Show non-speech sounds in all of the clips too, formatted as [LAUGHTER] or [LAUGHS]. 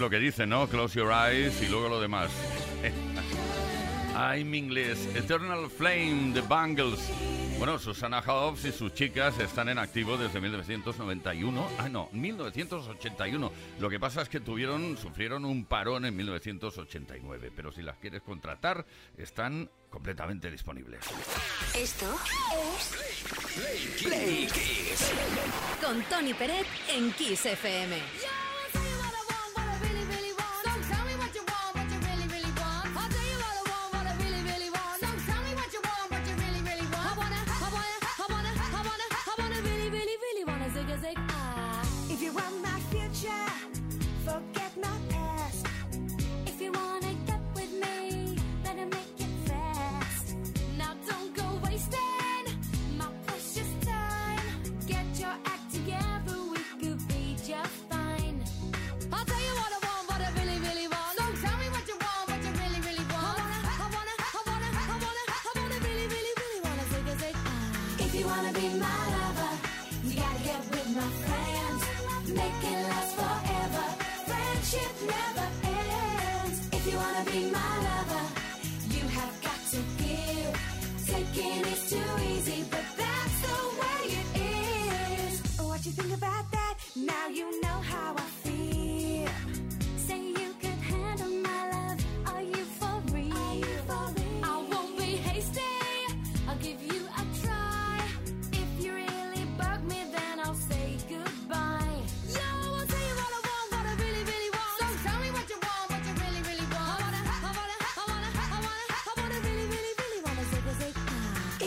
Lo que dice, ¿no? Close your eyes y luego lo demás. [LAUGHS] I'm English, Eternal Flame, The Bangles. Bueno, Susana Hobbs y sus chicas están en activo desde 1991. Ah, no, 1981. Lo que pasa es que tuvieron, sufrieron un parón en 1989. Pero si las quieres contratar, están completamente disponibles. Esto es Play, Kiss. Con Tony Peret en Kiss FM.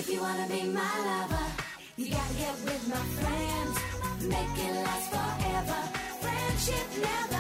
If you wanna be my lover, you gotta get with my friends. Make it last forever. Friendship never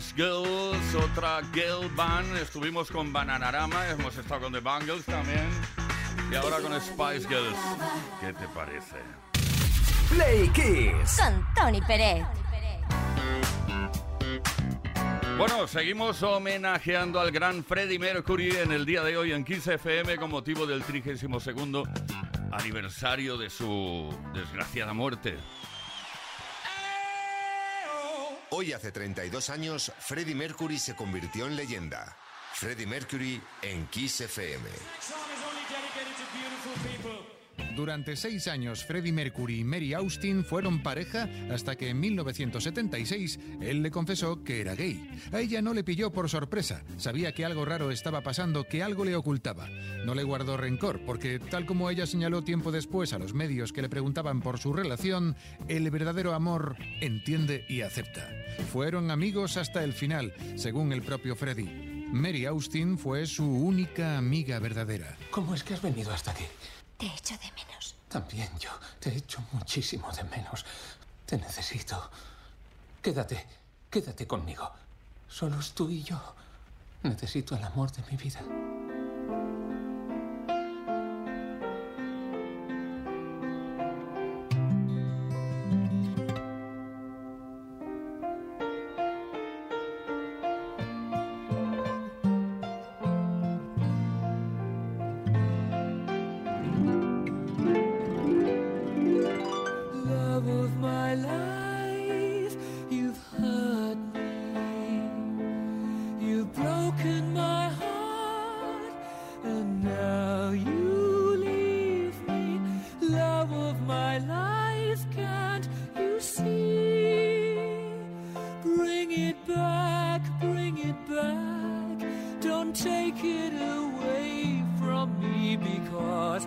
Spice Girls, otra girl band. Estuvimos con Bananarama, hemos estado con The Bangles también. Y ahora con Spice Girls. ¿Qué te parece? Play Kiss. Con Tony Pérez. Bueno, seguimos homenajeando al gran Freddie Mercury en el día de hoy en Kiss FM con motivo del 32 aniversario de su desgraciada muerte. Hoy hace 32 años, Freddie Mercury se convirtió en leyenda. Freddie Mercury en Kiss FM. Durante seis años, Freddie Mercury y Mary Austin fueron pareja hasta que en 1976 él le confesó que era gay. A ella no le pilló por sorpresa, sabía que algo raro estaba pasando, que algo le ocultaba. No le guardó rencor, porque tal como ella señaló tiempo después a los medios que le preguntaban por su relación, el verdadero amor entiende y acepta. Fueron amigos hasta el final, según el propio Freddie. Mary Austin fue su única amiga verdadera. ¿Cómo es que has venido hasta aquí? Te echo de menos. También yo. Te echo muchísimo de menos. Te necesito. Quédate, quédate conmigo. Solo es tú y yo. Necesito el amor de mi vida. Bring it back, bring it back. Don't take it away from me because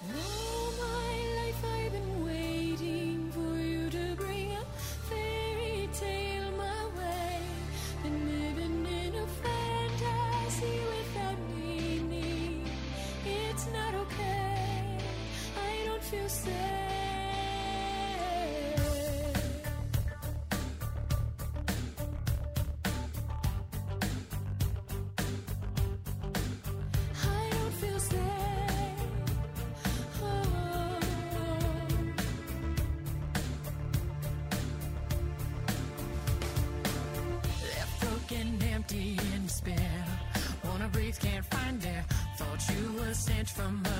from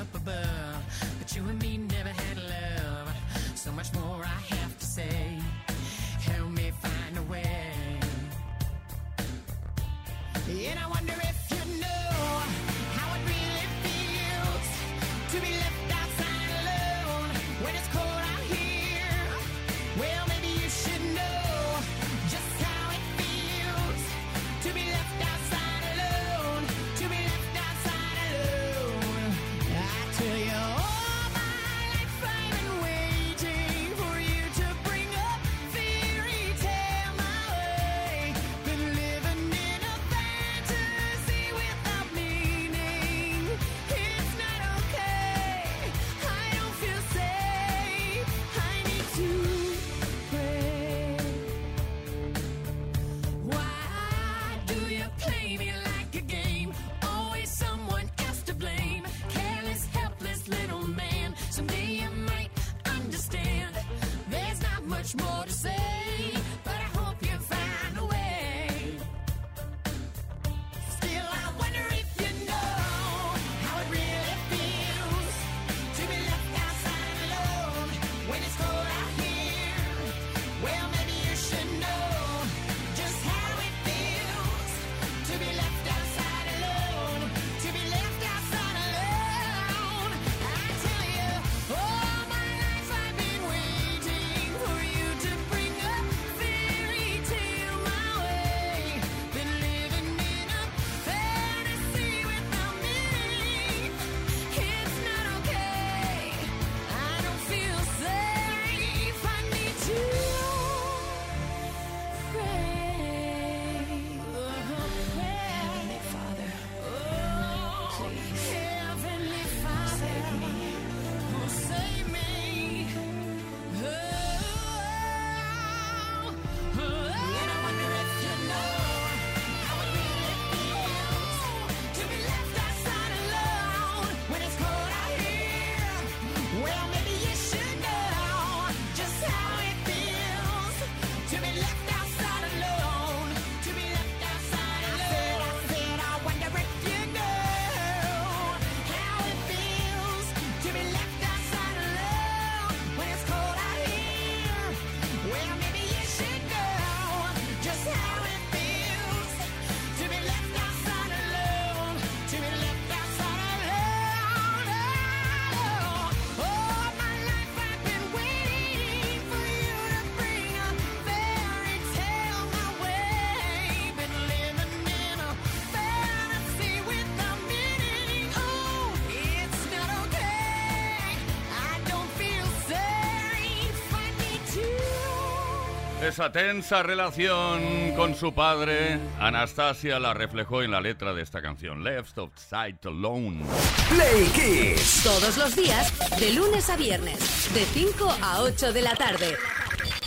esa tensa relación con su padre, Anastasia la reflejó en la letra de esta canción, Left Outside Alone. Play Kiss. Todos los días, de lunes a viernes, de 5 a 8 de la tarde.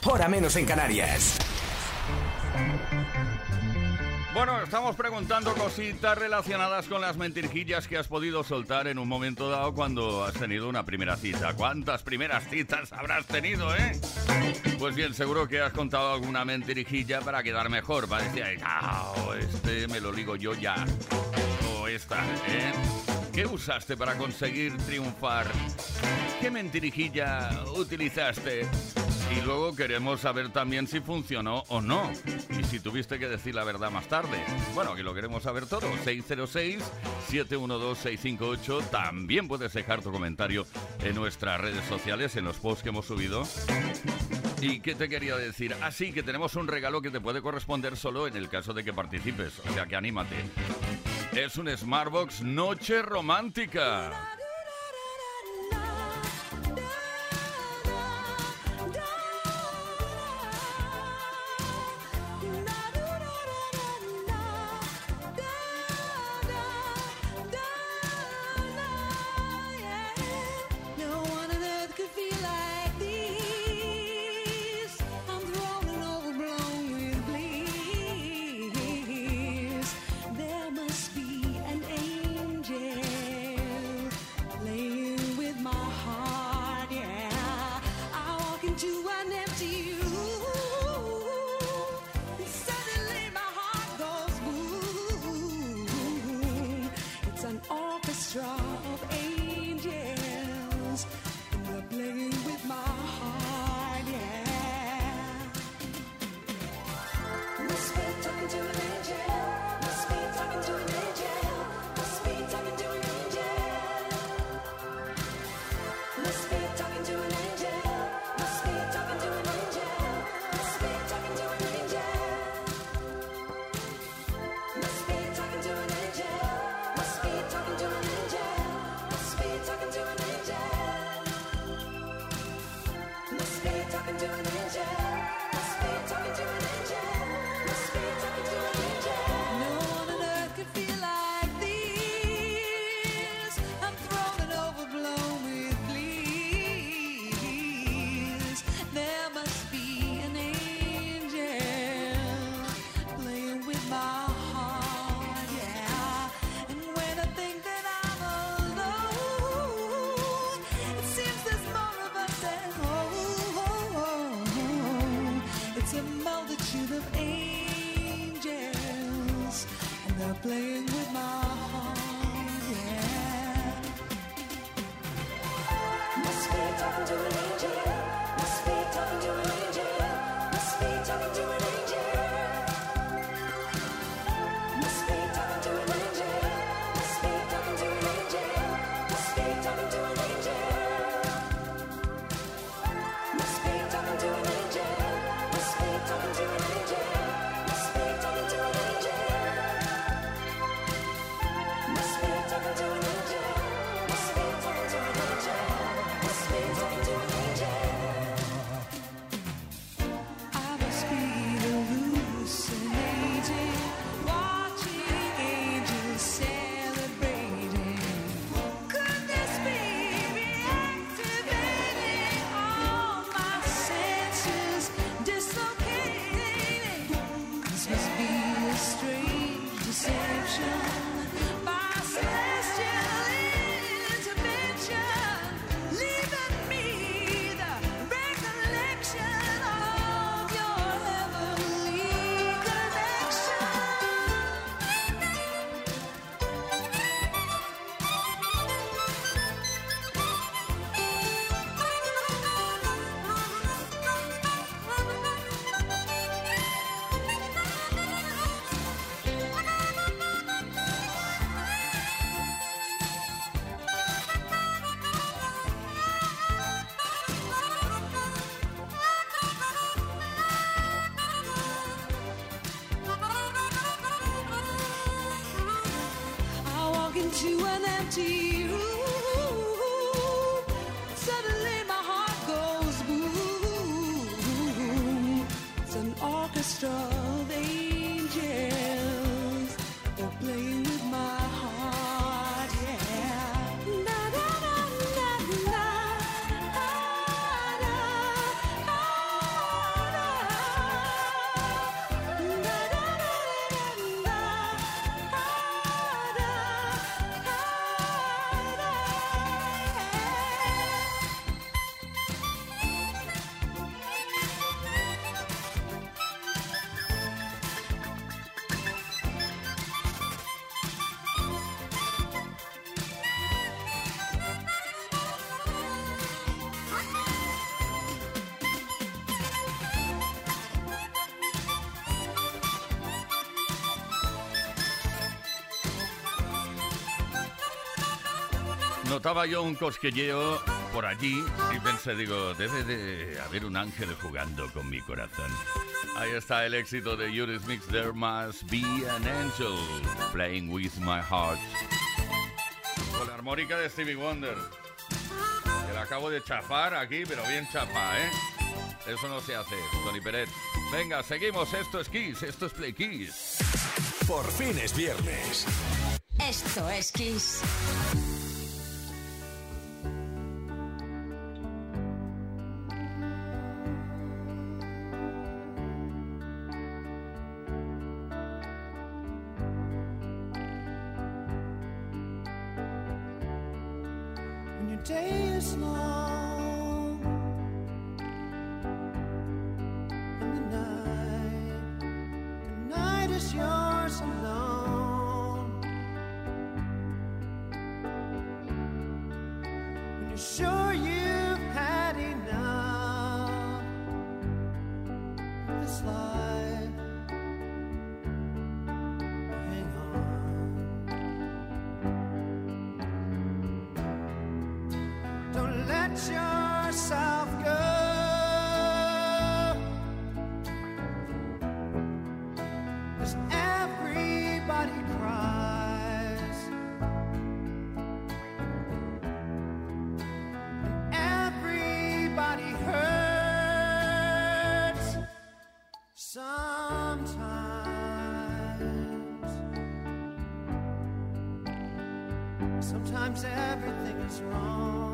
Hora menos en Canarias. Bueno, estamos preguntando cositas relacionadas con las mentirijillas que has podido soltar en un momento dado cuando has tenido una primera cita. ¿Cuántas primeras citas habrás tenido, eh? Pues bien, seguro que has contado alguna mentirijilla para quedar mejor, para ah, este me lo digo yo ya. O esta, ¿eh? ¿Qué usaste para conseguir triunfar? ¿Qué mentirijilla utilizaste? Y luego queremos saber también si funcionó o no. Y si tuviste que decir la verdad más tarde. Bueno, que lo queremos saber todo. 606-712-658. También puedes dejar tu comentario en nuestras redes sociales, en los posts que hemos subido. ¿Y qué te quería decir? Ah, Así que tenemos un regalo que te puede corresponder solo en el caso de que participes. O sea que anímate. Es un Smartbox Noche Romántica. Thank you. playing with my heart. Yeah. Must be talking to an angel. Notaba yo un cosquilleo por allí y pensé, digo, debe de haber un ángel jugando con mi corazón. Ahí está el éxito de Eurythmics, There Must Be an Angel, Playing With My Heart. Con la armónica de Stevie Wonder. Que la acabo de chafar aquí, pero bien chapa, ¿eh? Eso no se hace, Tony Peret. Venga, seguimos. Esto es Kiss, esto es Play Kiss. Por fin es viernes. Esto es Kiss. Yourself go. 'Cause everybody cries. Everybody hurts sometimes. Sometimes everything is wrong.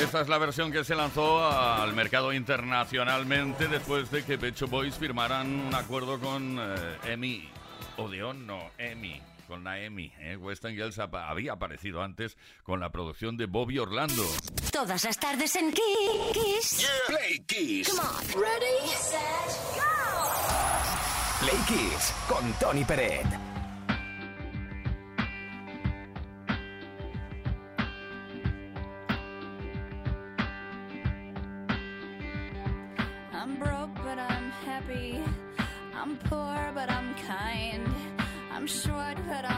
Esta es la versión que se lanzó al mercado internacionalmente después de que Becho Boys firmaran un acuerdo con eh, EMI. Odeon, no, EMI. Con la EMI. Eh. Western Girls había aparecido antes con la producción de Bobby Orlando. Todas las tardes en Kiss. Play Kiss. Come on. Ready, set, go. Play Kiss con Tony Peret. behind. I'm short, but I'm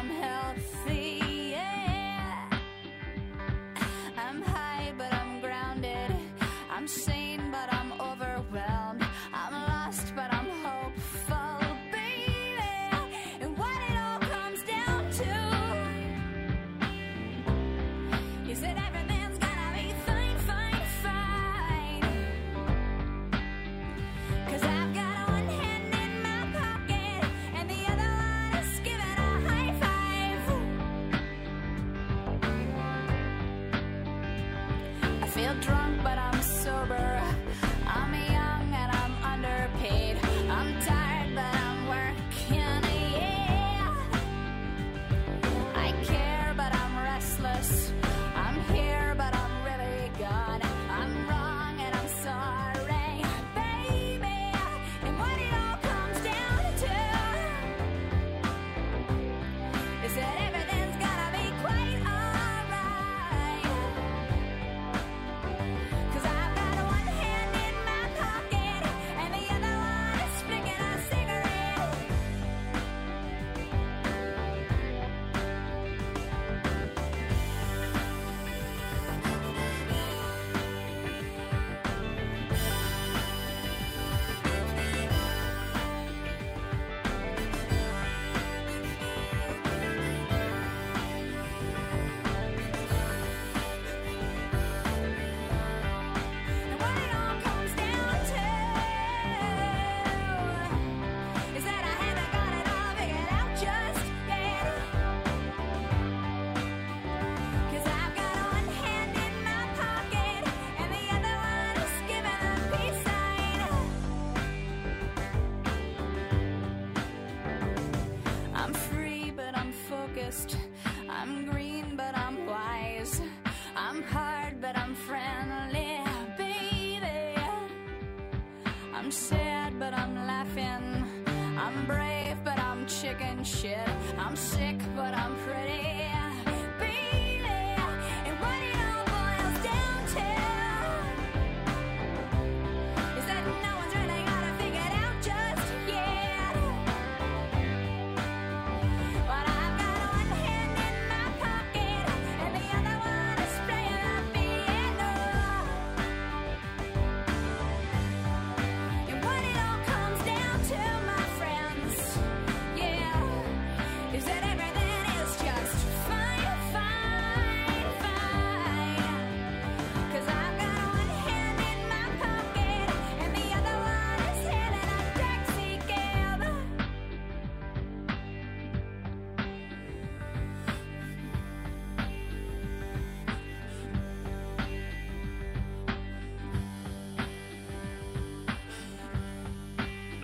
shit.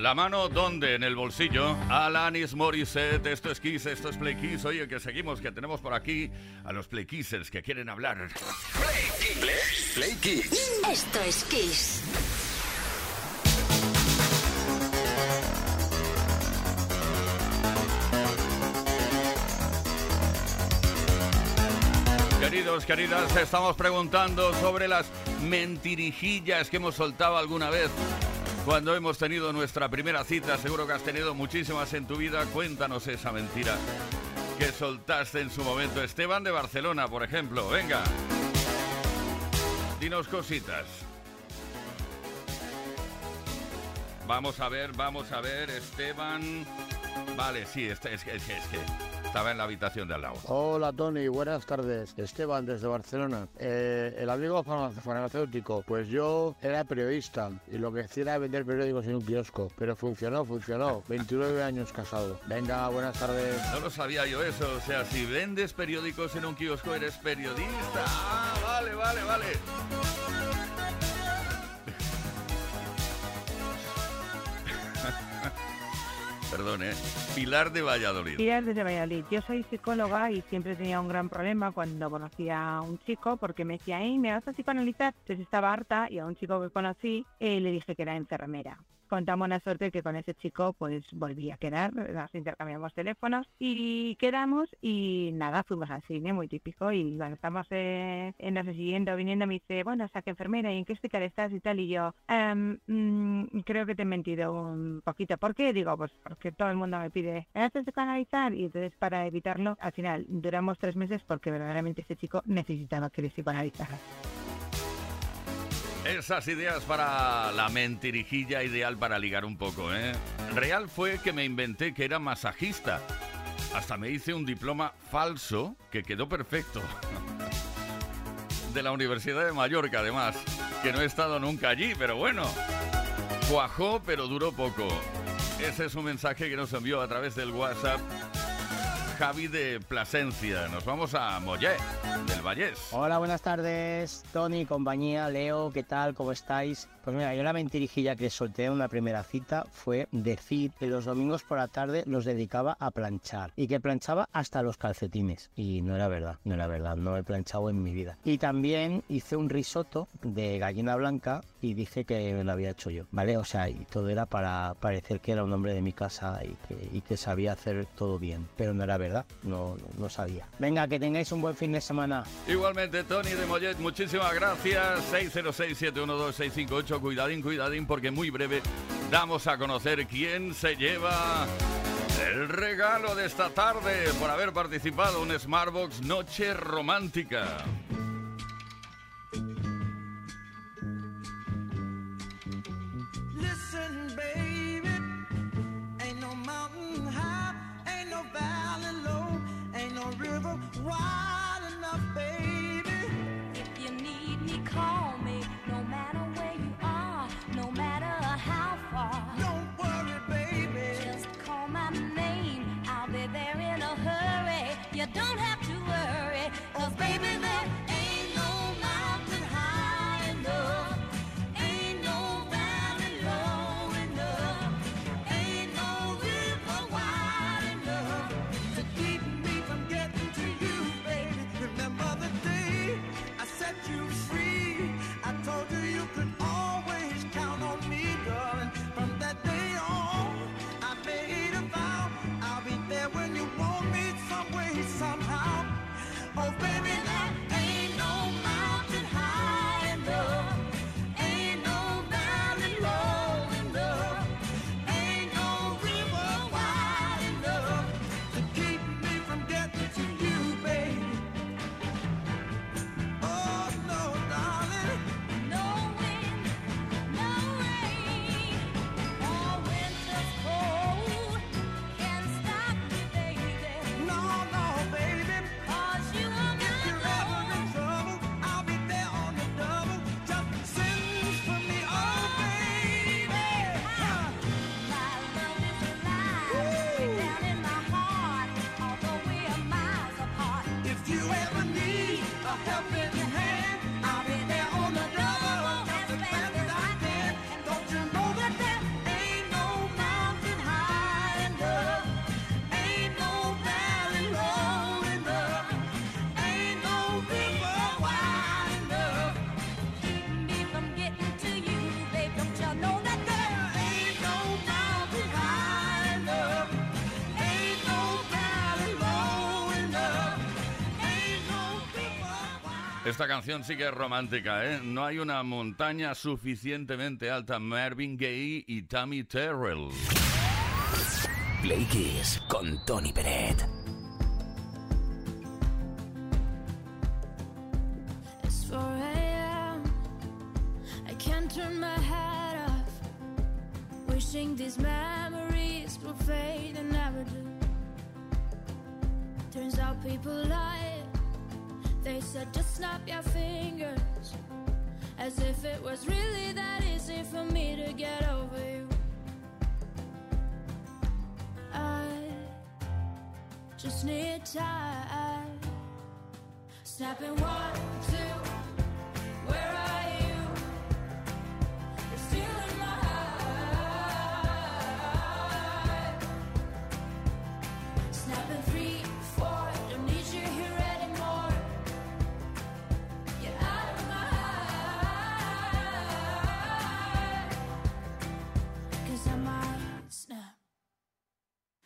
La mano, ¿dónde? En el bolsillo. Alanis Morissette, esto es Kiss, esto es Play Kiss. Oye, que seguimos, que tenemos por aquí a los Play Kissers que quieren hablar. Play, play, play Kiss. Esto es Kiss. Queridos, queridas, estamos preguntando sobre las mentirijillas que hemos soltado alguna vez cuando hemos tenido nuestra primera cita, seguro que has tenido muchísimas en tu vida. Cuéntanos esa mentira que soltaste en su momento. Esteban de Barcelona, por ejemplo. Venga. Dinos cositas. Vamos a ver, vamos a ver, Esteban. Vale, sí, este- es, que- es que- es que estaba en la habitación de al lado. Hola Tony, buenas tardes. Esteban desde Barcelona. Eh, el amigo farma- farmacéutico, pues yo era periodista y lo que hacía era vender periódicos en un kiosco, pero funcionó, funcionó. [LAUGHS] 29 años casado. Venga, buenas tardes. No lo sabía yo eso, o sea, si vendes periódicos en un kiosco eres periodista. Ah, vale, vale, vale. Perdón, ¿eh? Pilar de Valladolid. Pilar desde Valladolid. Yo soy psicóloga y siempre tenía un gran problema cuando conocía a un chico porque me decía, ¿me vas a psicoanalizar? Entonces estaba harta y a un chico que conocí eh, le dije que era enfermera. Contamos la suerte que con ese chico pues volví a quedar, nos intercambiamos teléfonos y quedamos y nada, fuimos al cine, muy típico, y cuando estamos eh, en la siguiente o viniendo me dice, bueno, saca enfermera, ¿y en qué hospital estás y tal? Y yo, "Em, mm, creo que te he mentido un poquito. ¿Por qué? Digo, pues porque todo el mundo me pide, ¿me haces psicoanalizar? Y entonces para evitarlo, al final duramos tres meses porque verdaderamente ese chico necesitaba que le psicoanalizara. Esas ideas para la mentirijilla ideal para ligar un poco, ¿eh? Real fue que me inventé que era masajista. Hasta me hice un diploma falso que quedó perfecto. [LAUGHS] De la Universidad de Mallorca, además. Que no he estado nunca allí, pero bueno. Cuajó, pero duró poco. Ese es un mensaje que nos envió a través del WhatsApp Javi de Plasencia. Nos vamos a Mollet, del Vallés. Hola, buenas tardes, Tony, compañía, Leo, ¿qué tal? ¿Cómo estáis? Pues mira, yo la mentirijilla que solté en una primera cita fue decir que los domingos por la tarde los dedicaba a planchar y que planchaba hasta los calcetines. Y no era verdad, no era verdad, no he planchado en mi vida. Y también hice un risotto de gallina blanca y dije que lo había hecho yo, ¿vale? O sea, y todo era para parecer que era un hombre de mi casa y que, y que sabía hacer todo bien, pero no era verdad, no, no, sabía. Venga, que tengáis un buen fin de semana. Igualmente, Tony de Mollet, muchísimas gracias. 606-712-658. Cuidadín, cuidadín, porque muy breve damos a conocer quién se lleva el regalo de esta tarde por haber participado en Smartbox Noche Romántica. Esta canción sí que es romántica, ¿eh? No hay una montaña suficientemente alta. Marvin Gaye y Tammy Terrell. Play Kiss con Tony Peret.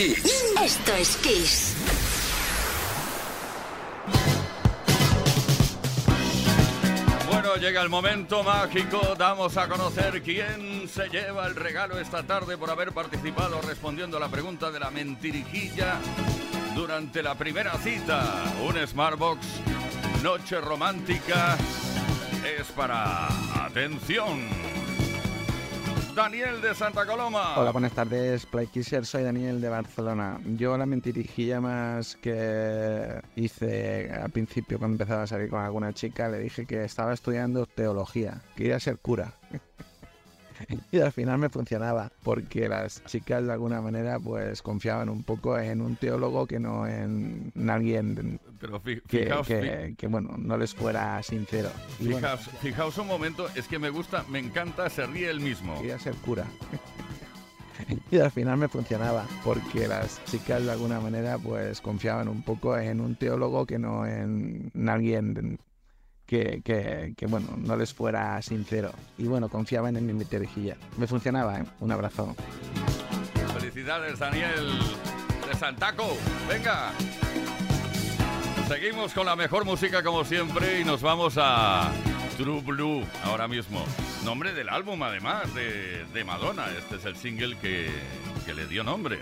Kiss. Esto es Kiss. Bueno, llega el momento mágico. Damos a conocer quién se lleva el regalo esta tarde por haber participado respondiendo a la pregunta de la mentirijilla durante la primera cita. Un Smartbox Noche Romántica es para... Atención. Daniel de Santa Coloma. Hola, buenas tardes, Playkisser. Soy Daniel de Barcelona. Yo la mentirijilla más que hice al principio cuando empezaba a salir con alguna chica, le dije que estaba estudiando teología, quería ser cura. [LAUGHS] y al final me funcionaba, porque las chicas de alguna manera pues confiaban un poco en un teólogo que no en, en alguien Pero fi- que, fijaos, que- fi- que, bueno, no les fuera sincero. Y bueno, fijaos, fijaos un momento, es que me gusta, me encanta, se ríe el mismo. quería ser cura. [LAUGHS] Y al final me funcionaba, porque las chicas de alguna manera pues confiaban un poco en un teólogo que no en, en alguien que, que, que, bueno, no les fuera sincero. Y bueno, confiaban en mi mentirijilla. Me funcionaba, ¿eh? Un abrazo. Felicidades, Daniel de Santaco. Venga. Seguimos con la mejor música como siempre y nos vamos a True Blue ahora mismo. Nombre del álbum además de, de Madonna. Este es el single que, que le dio nombre.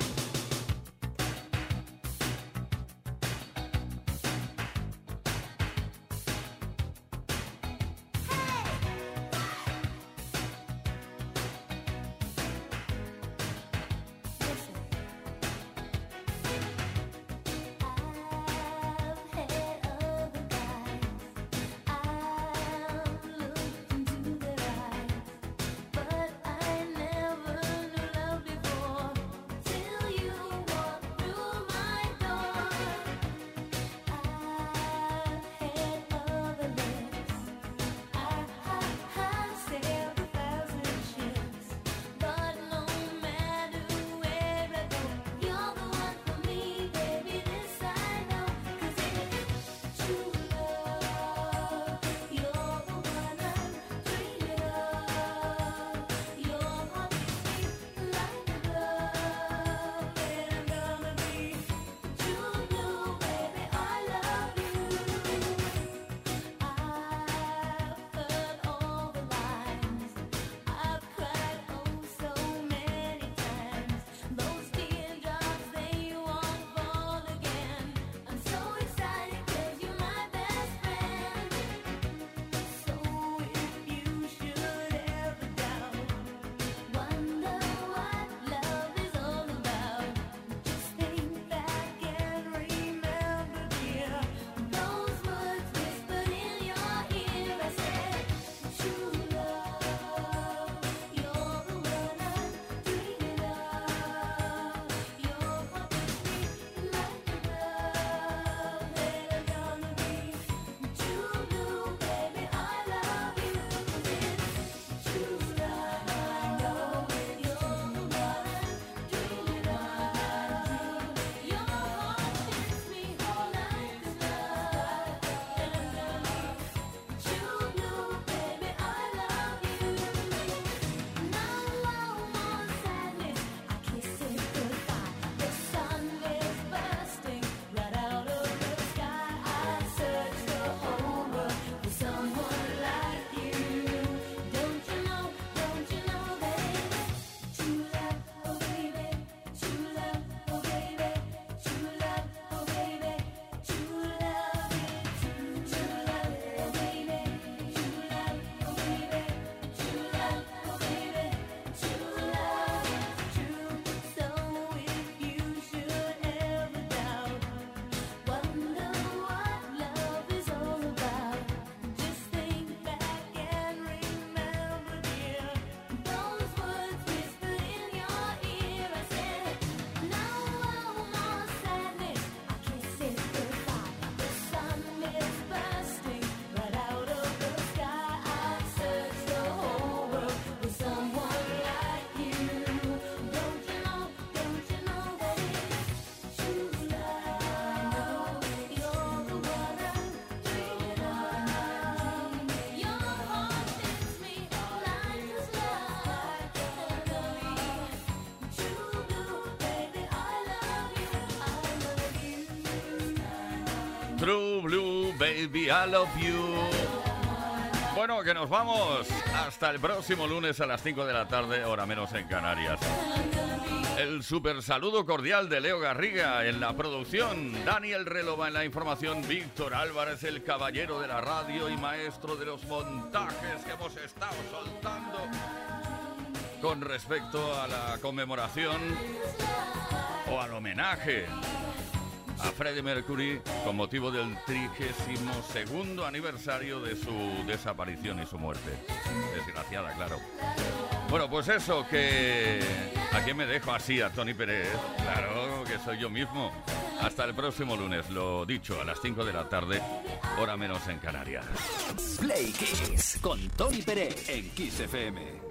True Blue, baby, I love you. Bueno, que nos vamos hasta el próximo lunes a las 5 de la tarde, hora menos en Canarias. El super saludo cordial de Leo Garriga en la producción, Daniel Relova en la información, Víctor Álvarez, el caballero de la radio y maestro de los montajes que hemos estado soltando con respecto a la conmemoración o al homenaje a Freddie Mercury con motivo del 32 aniversario de su desaparición y su muerte. Desgraciada, claro. Bueno, pues eso, que... ¿A quién me dejo así? A Tony Pérez. Claro, que soy yo mismo. Hasta el próximo lunes, lo dicho, a las 5 de la tarde, hora menos en Canarias. Play Kiss con Tony Pérez en Kiss FM.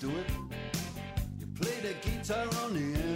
Do it. You play the guitar on the MTV.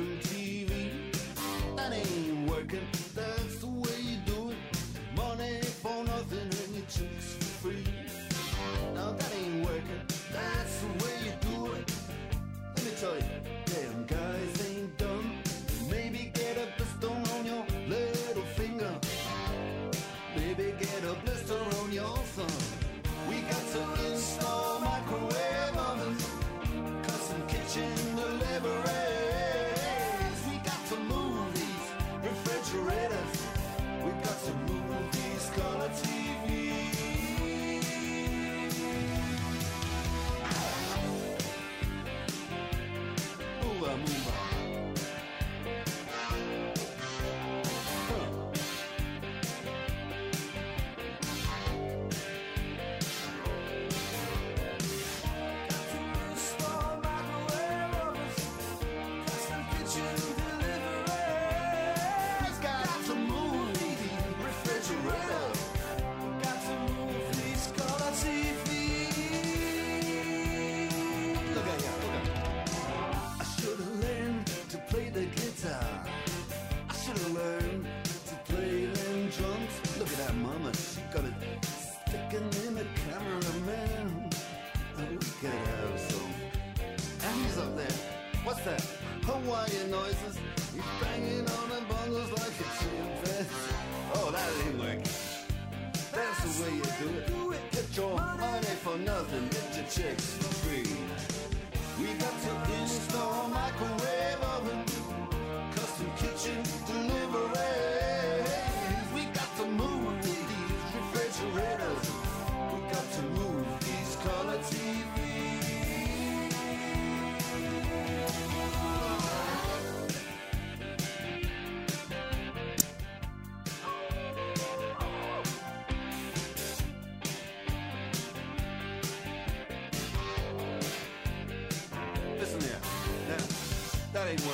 Do it. Get your money for nothing. Get your chicks